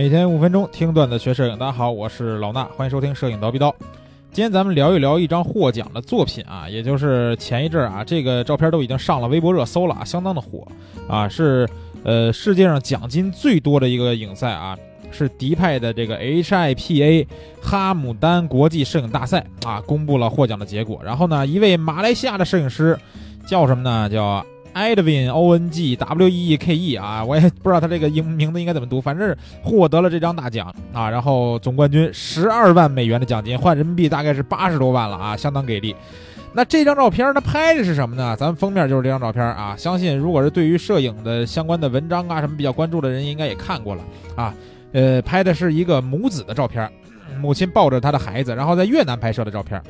每天五分钟听段子学摄影，大家好，我是老衲，欢迎收听摄影刀逼刀。今天咱们聊一聊一张获奖的作品啊，也就是前一阵啊，这个照片都已经上了微博热搜了啊，相当的火啊，是呃世界上奖金最多的一个影赛啊，是迪派的这个 HIPA 哈姆丹国际摄影大赛啊，公布了获奖的结果。然后呢，一位马来西亚的摄影师叫什么呢？叫 Edwin O N G W E E K E 啊，我也不知道他这个英名字应该怎么读，反正获得了这张大奖啊，然后总冠军十二万美元的奖金，换人民币大概是八十多万了啊，相当给力。那这张照片它拍的是什么呢？咱们封面就是这张照片啊，相信如果是对于摄影的相关的文章啊什么比较关注的人，应该也看过了啊。呃，拍的是一个母子的照片，母亲抱着她的孩子，然后在越南拍摄的照片，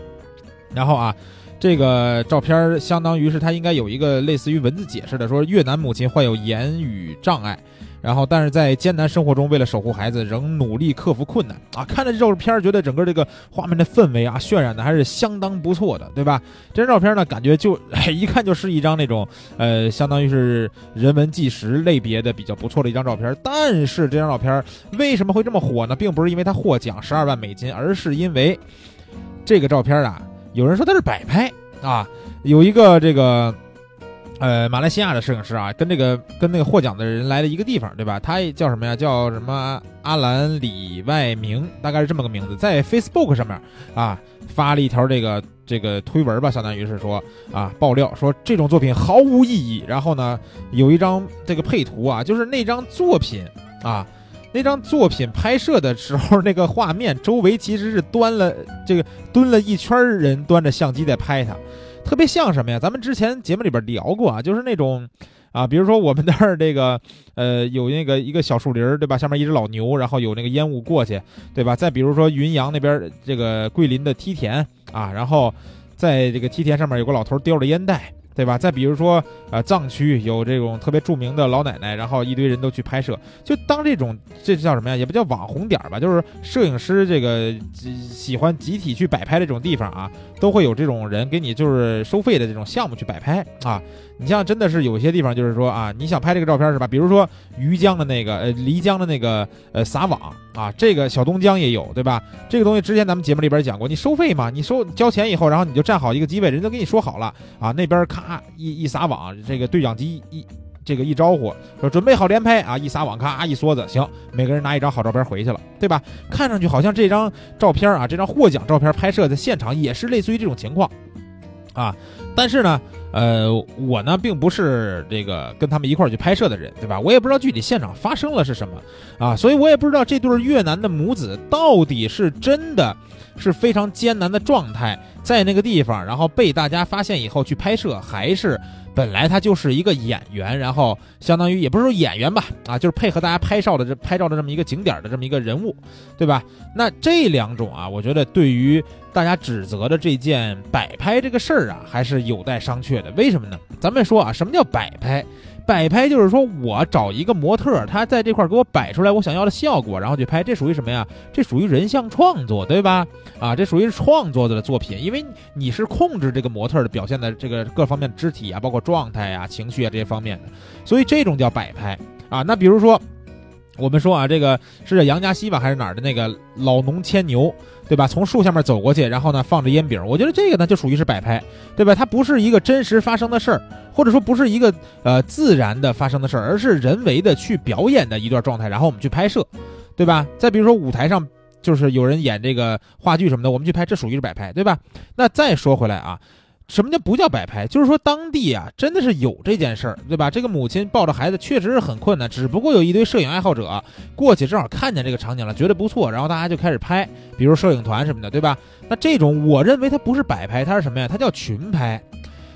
然后啊。这个照片相当于是他应该有一个类似于文字解释的，说越南母亲患有言语障碍，然后但是在艰难生活中为了守护孩子，仍努力克服困难啊！看着这照片，觉得整个这个画面的氛围啊，渲染的还是相当不错的，对吧？这张照片呢，感觉就一看就是一张那种呃，相当于是人文纪实类别的比较不错的一张照片。但是这张照片为什么会这么火呢？并不是因为它获奖十二万美金，而是因为这个照片啊。有人说他是摆拍啊，有一个这个，呃，马来西亚的摄影师啊，跟这个跟那个获奖的人来了一个地方，对吧？他叫什么呀？叫什么阿兰里外明，大概是这么个名字，在 Facebook 上面啊发了一条这个这个推文吧，相当于是说啊爆料说这种作品毫无意义。然后呢，有一张这个配图啊，就是那张作品啊。那张作品拍摄的时候，那个画面周围其实是端了这个蹲了一圈人，端着相机在拍他，特别像什么呀？咱们之前节目里边聊过啊，就是那种啊，比如说我们那儿这个呃有那个一个小树林，对吧？下面一只老牛，然后有那个烟雾过去，对吧？再比如说云阳那边这个桂林的梯田啊，然后在这个梯田上面有个老头叼着烟袋。对吧？再比如说，呃，藏区有这种特别著名的老奶奶，然后一堆人都去拍摄。就当这种，这叫什么呀？也不叫网红点吧，就是摄影师这个喜欢集体去摆拍这种地方啊，都会有这种人给你就是收费的这种项目去摆拍啊。你像真的是有些地方，就是说啊，你想拍这个照片是吧？比如说鱼江的那个呃漓江的那个呃撒网啊，这个小东江也有对吧？这个东西之前咱们节目里边讲过，你收费嘛？你收交钱以后，然后你就站好一个机位，人都跟你说好了啊，那边咔一一撒网，这个对讲机一这个一招呼说准备好连拍啊，一撒网咔一梭子，行，每个人拿一张好照片回去了，对吧？看上去好像这张照片啊，这张获奖照片拍摄的现场也是类似于这种情况啊，但是呢。呃，我呢并不是这个跟他们一块儿去拍摄的人，对吧？我也不知道具体现场发生了是什么啊，所以我也不知道这对越南的母子到底是真的是非常艰难的状态在那个地方，然后被大家发现以后去拍摄，还是。本来他就是一个演员，然后相当于也不是说演员吧，啊，就是配合大家拍照的这拍照的这么一个景点的这么一个人物，对吧？那这两种啊，我觉得对于大家指责的这件摆拍这个事儿啊，还是有待商榷的。为什么呢？咱们说啊，什么叫摆拍？摆拍就是说我找一个模特，他在这块给我摆出来我想要的效果，然后去拍，这属于什么呀？这属于人像创作，对吧？啊，这属于创作的作品，因为你是控制这个模特的表现的这个各方面肢体啊，包括状态啊、情绪啊这些方面的，所以这种叫摆拍啊。那比如说。我们说啊，这个是在杨家溪吧，还是哪儿的那个老农牵牛，对吧？从树下面走过去，然后呢放着烟饼，我觉得这个呢就属于是摆拍，对吧？它不是一个真实发生的事儿，或者说不是一个呃自然的发生的事儿，而是人为的去表演的一段状态，然后我们去拍摄，对吧？再比如说舞台上就是有人演这个话剧什么的，我们去拍，这属于是摆拍，对吧？那再说回来啊。什么叫不叫摆拍？就是说当地啊，真的是有这件事儿，对吧？这个母亲抱着孩子确实是很困难，只不过有一堆摄影爱好者过去正好看见这个场景了，觉得不错，然后大家就开始拍，比如摄影团什么的，对吧？那这种我认为它不是摆拍，它是什么呀？它叫群拍，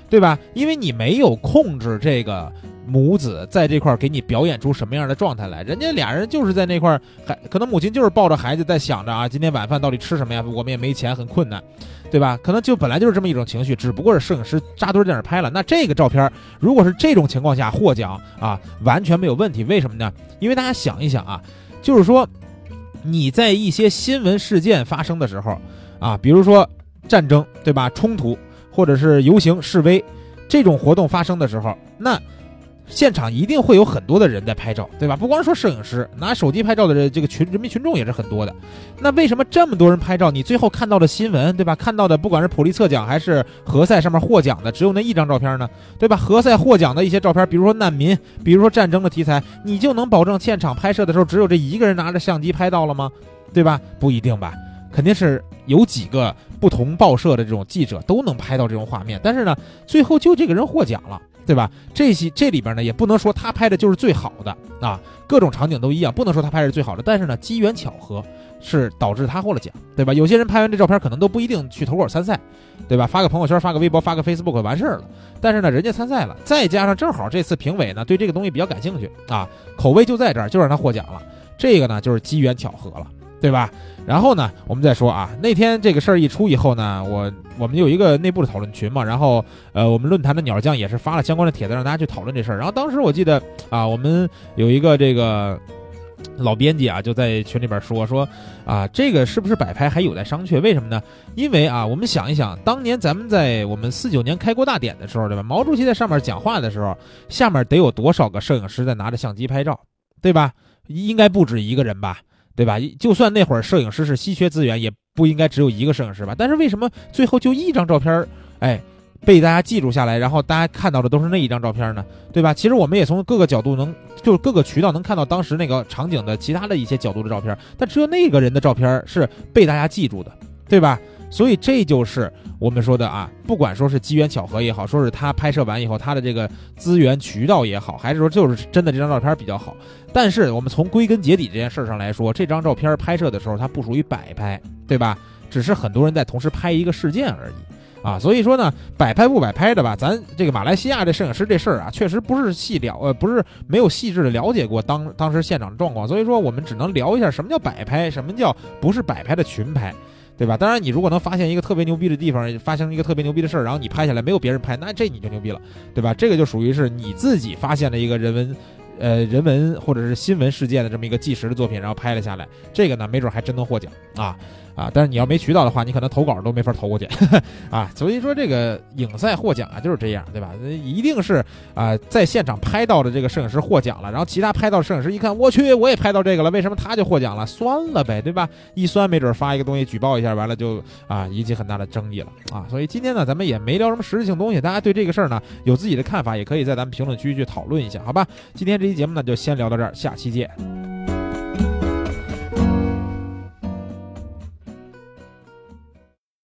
对吧？因为你没有控制这个母子在这块儿给你表演出什么样的状态来，人家俩人就是在那块儿，还可能母亲就是抱着孩子在想着啊，今天晚饭到底吃什么呀？我们也没钱，很困难。对吧？可能就本来就是这么一种情绪，只不过是摄影师扎堆在那拍了。那这个照片，如果是这种情况下获奖啊，完全没有问题。为什么呢？因为大家想一想啊，就是说你在一些新闻事件发生的时候啊，比如说战争，对吧？冲突或者是游行示威这种活动发生的时候，那现场一定会有很多的人在拍照，对吧？不光说摄影师，拿手机拍照的这这个群人民群众也是很多的。那为什么这么多人拍照？你最后看到的新闻，对吧？看到的不管是普利策奖还是何塞上面获奖的，只有那一张照片呢，对吧？何塞获奖的一些照片，比如说难民，比如说战争的题材，你就能保证现场拍摄的时候只有这一个人拿着相机拍到了吗？对吧？不一定吧，肯定是有几个不同报社的这种记者都能拍到这种画面，但是呢，最后就这个人获奖了。对吧？这些这里边呢，也不能说他拍的就是最好的啊，各种场景都一样，不能说他拍的是最好的。但是呢，机缘巧合是导致他获了奖，对吧？有些人拍完这照片，可能都不一定去投稿参赛，对吧？发个朋友圈，发个微博，发个 Facebook 完事儿了。但是呢，人家参赛了，再加上正好这次评委呢对这个东西比较感兴趣啊，口味就在这儿，就让他获奖了。这个呢，就是机缘巧合了。对吧？然后呢，我们再说啊，那天这个事儿一出以后呢，我我们有一个内部的讨论群嘛，然后呃，我们论坛的鸟酱也是发了相关的帖子，让大家去讨论这事儿。然后当时我记得啊，我们有一个这个老编辑啊，就在群里边说说啊，这个是不是摆拍还有待商榷？为什么呢？因为啊，我们想一想，当年咱们在我们四九年开国大典的时候，对吧？毛主席在上面讲话的时候，下面得有多少个摄影师在拿着相机拍照，对吧？应该不止一个人吧？对吧？就算那会儿摄影师是稀缺资源，也不应该只有一个摄影师吧？但是为什么最后就一张照片儿，哎，被大家记住下来，然后大家看到的都是那一张照片呢？对吧？其实我们也从各个角度能，就是各个渠道能看到当时那个场景的其他的一些角度的照片，但只有那个人的照片是被大家记住的，对吧？所以这就是我们说的啊，不管说是机缘巧合也好，说是他拍摄完以后他的这个资源渠道也好，还是说就是真的这张照片比较好。但是我们从归根结底这件事上来说，这张照片拍摄的时候它不属于摆拍，对吧？只是很多人在同时拍一个事件而已啊。所以说呢，摆拍不摆拍的吧，咱这个马来西亚这摄影师这事儿啊，确实不是细了呃，不是没有细致的了解过当当时现场的状况。所以说我们只能聊一下什么叫摆拍，什么叫不是摆拍的群拍。对吧？当然，你如果能发现一个特别牛逼的地方，发生一个特别牛逼的事儿，然后你拍下来没有别人拍，那这你就牛逼了，对吧？这个就属于是你自己发现了一个人文，呃，人文或者是新闻事件的这么一个纪实的作品，然后拍了下来，这个呢，没准还真能获奖啊。啊，但是你要没渠道的话，你可能投稿都没法投过去，啊，所以说这个影赛获奖啊就是这样，对吧？一定是啊，在现场拍到的这个摄影师获奖了，然后其他拍到摄影师一看，我去，我也拍到这个了，为什么他就获奖了？酸了呗，对吧？一酸，没准发一个东西举报一下，完了就啊引起很大的争议了啊。所以今天呢，咱们也没聊什么实质性东西，大家对这个事儿呢有自己的看法，也可以在咱们评论区去讨论一下，好吧？今天这期节目呢就先聊到这儿，下期见。